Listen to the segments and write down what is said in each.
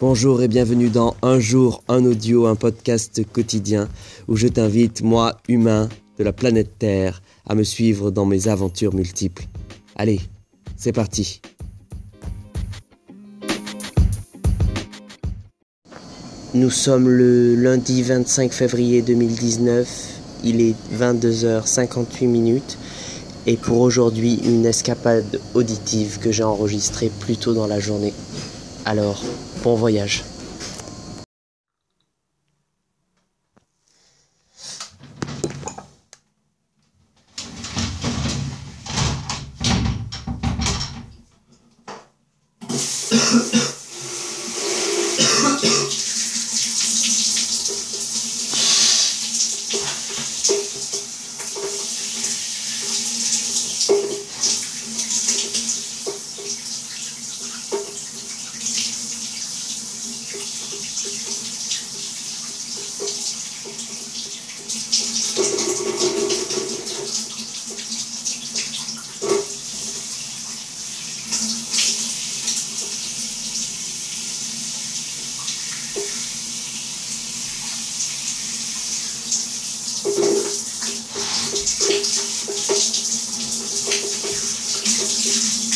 Bonjour et bienvenue dans Un jour, un audio, un podcast quotidien où je t'invite, moi, humain de la planète Terre, à me suivre dans mes aventures multiples. Allez, c'est parti. Nous sommes le lundi 25 février 2019. Il est 22h58 minutes. Et pour aujourd'hui, une escapade auditive que j'ai enregistrée plus tôt dans la journée. Alors, Bon voyage. よろしくお願いします。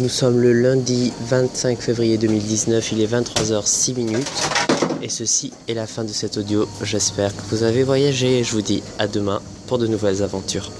Nous sommes le lundi 25 février 2019, il est 23h06 minutes. Et ceci est la fin de cet audio. J'espère que vous avez voyagé et je vous dis à demain pour de nouvelles aventures.